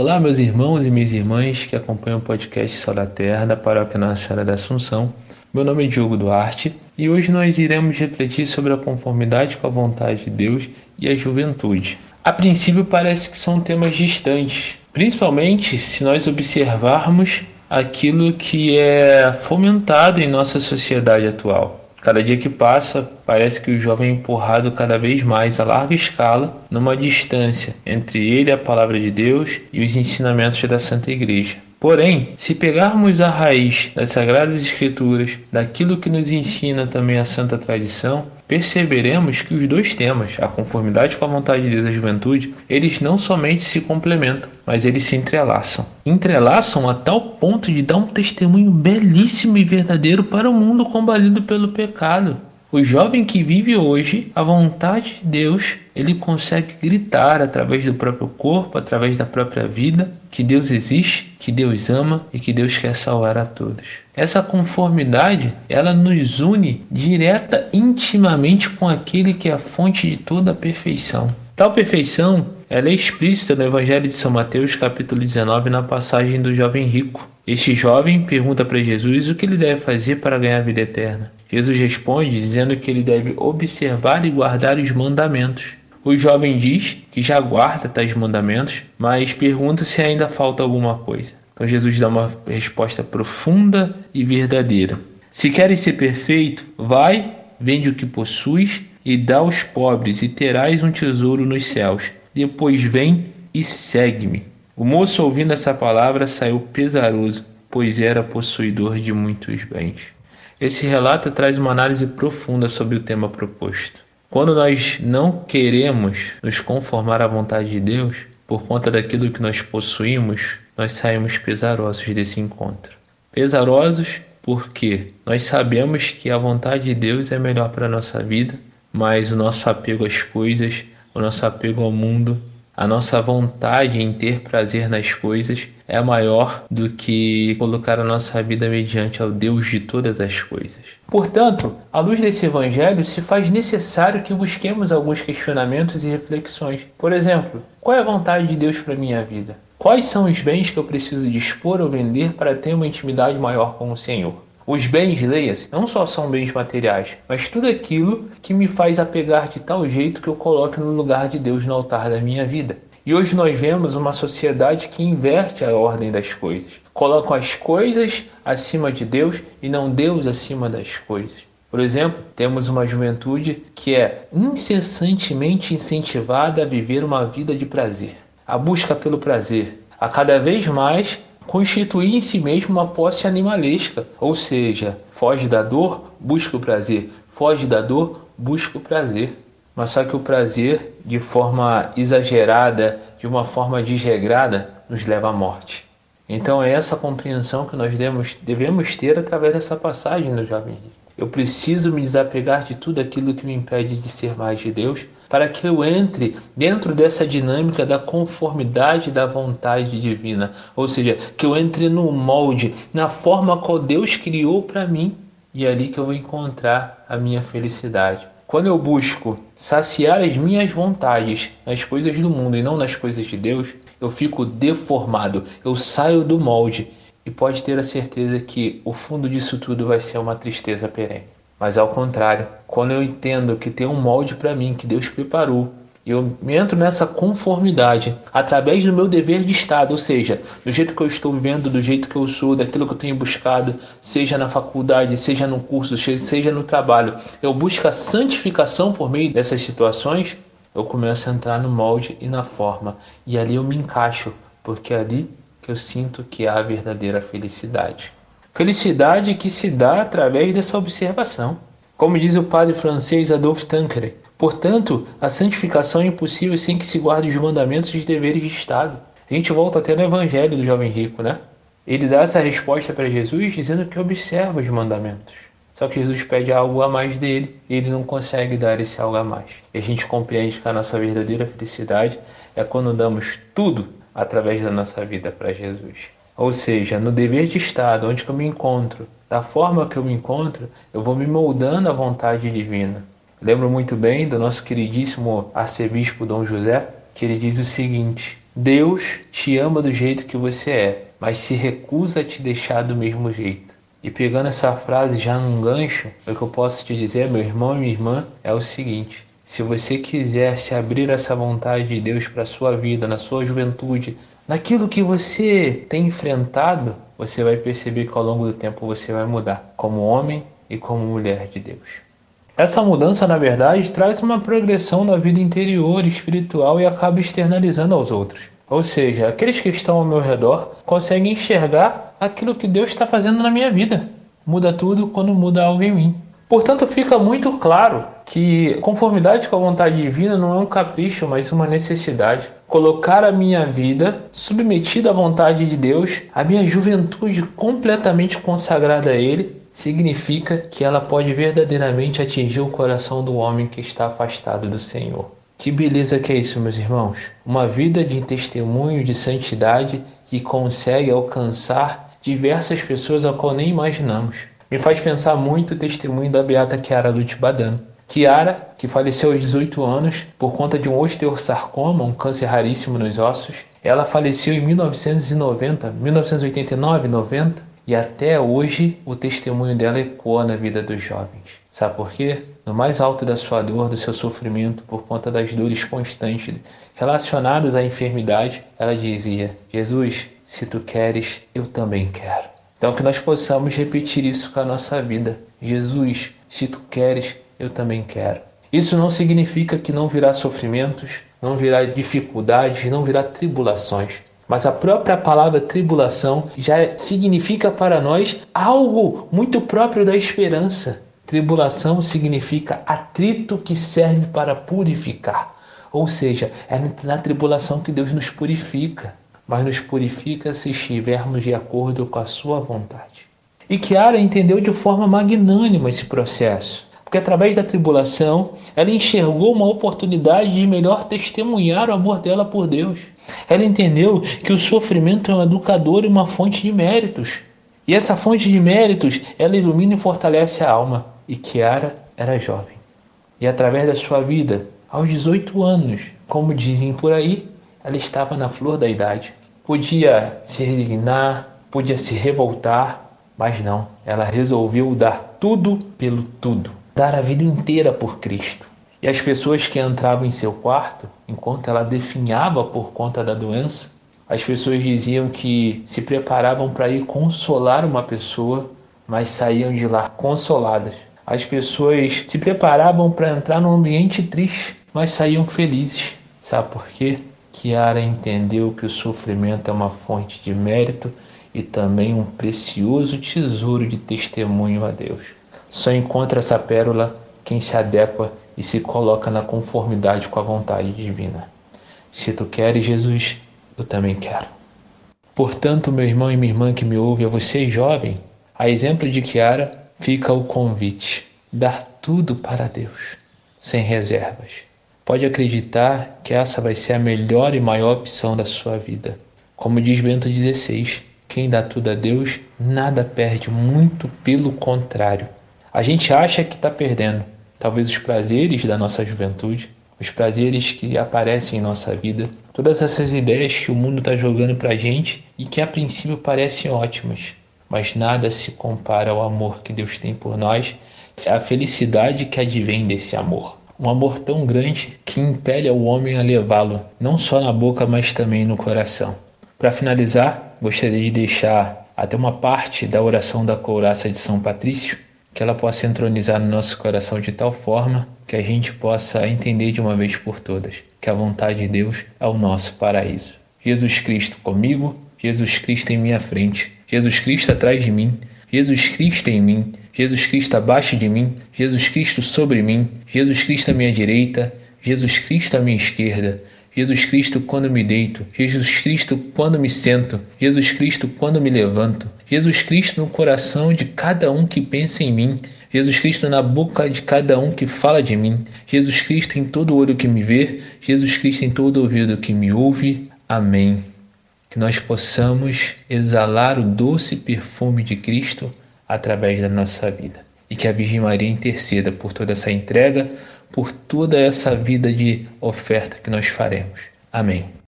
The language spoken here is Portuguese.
Olá, meus irmãos e minhas irmãs que acompanham o podcast Sal da Terra da Paróquia Nossa Senhora da Assunção. Meu nome é Diogo Duarte e hoje nós iremos refletir sobre a conformidade com a vontade de Deus e a juventude. A princípio parece que são temas distantes, principalmente se nós observarmos aquilo que é fomentado em nossa sociedade atual. Cada dia que passa, parece que o jovem é empurrado cada vez mais a larga escala, numa distância entre ele a palavra de Deus e os ensinamentos da Santa Igreja. Porém, se pegarmos a raiz das Sagradas Escrituras, daquilo que nos ensina também a Santa Tradição, perceberemos que os dois temas, a conformidade com a vontade de Deus e a juventude, eles não somente se complementam, mas eles se entrelaçam. Entrelaçam a tal ponto de dar um testemunho belíssimo e verdadeiro para o mundo combalido pelo pecado. O jovem que vive hoje a vontade de Deus, ele consegue gritar através do próprio corpo, através da própria vida, que Deus existe, que Deus ama e que Deus quer salvar a todos. Essa conformidade, ela nos une direta intimamente com aquele que é a fonte de toda a perfeição. Tal perfeição, ela é explícita no Evangelho de São Mateus, capítulo 19, na passagem do jovem rico. Este jovem pergunta para Jesus o que ele deve fazer para ganhar a vida eterna. Jesus responde dizendo que ele deve observar e guardar os mandamentos. O jovem diz que já guarda tais mandamentos, mas pergunta se ainda falta alguma coisa. Então Jesus dá uma resposta profunda e verdadeira. Se queres ser perfeito, vai, vende o que possuis e dá aos pobres, e terás um tesouro nos céus. Depois vem e segue-me. O moço, ouvindo essa palavra, saiu pesaroso, pois era possuidor de muitos bens. Esse relato traz uma análise profunda sobre o tema proposto. Quando nós não queremos nos conformar à vontade de Deus, por conta daquilo que nós possuímos, nós saímos pesarosos desse encontro. Pesarosos porque nós sabemos que a vontade de Deus é melhor para a nossa vida, mas o nosso apego às coisas, o nosso apego ao mundo, a nossa vontade em ter prazer nas coisas é maior do que colocar a nossa vida mediante ao Deus de todas as coisas. Portanto, à luz desse evangelho, se faz necessário que busquemos alguns questionamentos e reflexões. Por exemplo, qual é a vontade de Deus para minha vida? Quais são os bens que eu preciso dispor ou vender para ter uma intimidade maior com o Senhor? Os bens, leia-se, não só são bens materiais, mas tudo aquilo que me faz apegar de tal jeito que eu coloque no lugar de Deus no altar da minha vida. E hoje nós vemos uma sociedade que inverte a ordem das coisas. Colocam as coisas acima de Deus e não Deus acima das coisas. Por exemplo, temos uma juventude que é incessantemente incentivada a viver uma vida de prazer, a busca pelo prazer, a cada vez mais constituir em si mesmo uma posse animalesca, ou seja, foge da dor, busca o prazer, foge da dor, busca o prazer. Mas só que o prazer, de forma exagerada, de uma forma desregrada, nos leva à morte. Então é essa compreensão que nós devemos, ter através dessa passagem do Jovem. Eu preciso me desapegar de tudo aquilo que me impede de ser mais de Deus, para que eu entre dentro dessa dinâmica da conformidade da vontade divina, ou seja, que eu entre no molde, na forma qual Deus criou para mim, e é ali que eu vou encontrar a minha felicidade. Quando eu busco saciar as minhas vontades nas coisas do mundo e não nas coisas de Deus, eu fico deformado, eu saio do molde e pode ter a certeza que o fundo disso tudo vai ser uma tristeza perene. Mas ao contrário, quando eu entendo que tem um molde para mim que Deus preparou, eu entro nessa conformidade através do meu dever de Estado, ou seja, do jeito que eu estou vivendo, do jeito que eu sou, daquilo que eu tenho buscado, seja na faculdade, seja no curso, seja no trabalho. Eu busco a santificação por meio dessas situações, eu começo a entrar no molde e na forma. E ali eu me encaixo, porque ali que eu sinto que há a verdadeira felicidade. Felicidade que se dá através dessa observação. Como diz o padre francês Adolphe Tancred, portanto, a santificação é impossível sem que se guarde os mandamentos e os deveres de Estado. A gente volta até no Evangelho do jovem rico, né? Ele dá essa resposta para Jesus dizendo que observa os mandamentos. Só que Jesus pede algo a mais dele e ele não consegue dar esse algo a mais. E a gente compreende que a nossa verdadeira felicidade é quando damos tudo através da nossa vida para Jesus. Ou seja, no dever de Estado, onde eu me encontro, da forma que eu me encontro, eu vou me moldando à vontade divina. Lembro muito bem do nosso queridíssimo arcebispo Dom José, que ele diz o seguinte: Deus te ama do jeito que você é, mas se recusa a te deixar do mesmo jeito. E pegando essa frase já num gancho, o que eu posso te dizer, meu irmão e minha irmã, é o seguinte: se você quiser se abrir essa vontade de Deus para a sua vida, na sua juventude, naquilo que você tem enfrentado, você vai perceber que ao longo do tempo você vai mudar, como homem e como mulher de Deus. Essa mudança, na verdade, traz uma progressão na vida interior, espiritual e acaba externalizando aos outros. Ou seja, aqueles que estão ao meu redor conseguem enxergar aquilo que Deus está fazendo na minha vida. Muda tudo quando muda algo em mim. Portanto, fica muito claro que conformidade com a vontade divina não é um capricho, mas uma necessidade. Colocar a minha vida submetida à vontade de Deus, a minha juventude completamente consagrada a Ele, significa que ela pode verdadeiramente atingir o coração do homem que está afastado do Senhor. Que beleza que é isso, meus irmãos! Uma vida de testemunho de santidade que consegue alcançar diversas pessoas a qual nem imaginamos. Me faz pensar muito o testemunho da beata Chiara Lute Badano. Chiara, que faleceu aos 18 anos por conta de um osteosarcoma, um câncer raríssimo nos ossos, ela faleceu em 1990, 1989, 90, e até hoje o testemunho dela ecoa na vida dos jovens. Sabe por quê? No mais alto da sua dor, do seu sofrimento, por conta das dores constantes relacionadas à enfermidade, ela dizia: Jesus, se tu queres, eu também quero. Então que nós possamos repetir isso com a nossa vida. Jesus, se tu queres, eu também quero. Isso não significa que não virá sofrimentos, não virá dificuldades, não virá tribulações. Mas a própria palavra tribulação já significa para nós algo muito próprio da esperança. Tribulação significa atrito que serve para purificar. Ou seja, é na tribulação que Deus nos purifica, mas nos purifica se estivermos de acordo com a sua vontade. E Kiara entendeu de forma magnânima esse processo, porque através da tribulação ela enxergou uma oportunidade de melhor testemunhar o amor dela por Deus. Ela entendeu que o sofrimento é um educador e uma fonte de méritos. E essa fonte de méritos, ela ilumina e fortalece a alma. E Kiara era jovem. E através da sua vida, aos 18 anos, como dizem por aí, ela estava na flor da idade. Podia se resignar, podia se revoltar, mas não, ela resolveu dar tudo pelo tudo, dar a vida inteira por Cristo. E as pessoas que entravam em seu quarto, enquanto ela definhava por conta da doença, as pessoas diziam que se preparavam para ir consolar uma pessoa, mas saíam de lá consoladas. As pessoas se preparavam para entrar num ambiente triste, mas saíam felizes. Sabe por quê? Kiara entendeu que o sofrimento é uma fonte de mérito e também um precioso tesouro de testemunho a Deus. Só encontra essa pérola quem se adequa e se coloca na conformidade com a vontade divina. Se tu queres, Jesus, eu também quero. Portanto, meu irmão e minha irmã que me ouve, a você jovem, a exemplo de Kiara, fica o convite: dar tudo para Deus, sem reservas. Pode acreditar que essa vai ser a melhor e maior opção da sua vida. Como diz Bento XVI, quem dá tudo a Deus nada perde, muito pelo contrário. A gente acha que está perdendo, talvez os prazeres da nossa juventude, os prazeres que aparecem em nossa vida, todas essas ideias que o mundo está jogando para a gente e que a princípio parecem ótimas, mas nada se compara ao amor que Deus tem por nós, a felicidade que advém desse amor. Um amor tão grande que impele o homem a levá-lo, não só na boca, mas também no coração. Para finalizar, gostaria de deixar até uma parte da oração da couraça de São Patrício, que ela possa entronizar no nosso coração de tal forma que a gente possa entender de uma vez por todas que a vontade de Deus é o nosso paraíso. Jesus Cristo comigo, Jesus Cristo em minha frente, Jesus Cristo atrás de mim, Jesus Cristo em mim, Jesus Cristo abaixo de mim, Jesus Cristo sobre mim, Jesus Cristo à minha direita, Jesus Cristo à minha esquerda, Jesus Cristo quando me deito, Jesus Cristo quando me sento, Jesus Cristo quando me levanto, Jesus Cristo no coração de cada um que pensa em mim, Jesus Cristo na boca de cada um que fala de mim, Jesus Cristo em todo olho que me vê, Jesus Cristo em todo ouvido que me ouve. Amém. Que nós possamos exalar o doce perfume de Cristo através da nossa vida. E que a Virgem Maria interceda por toda essa entrega, por toda essa vida de oferta que nós faremos. Amém.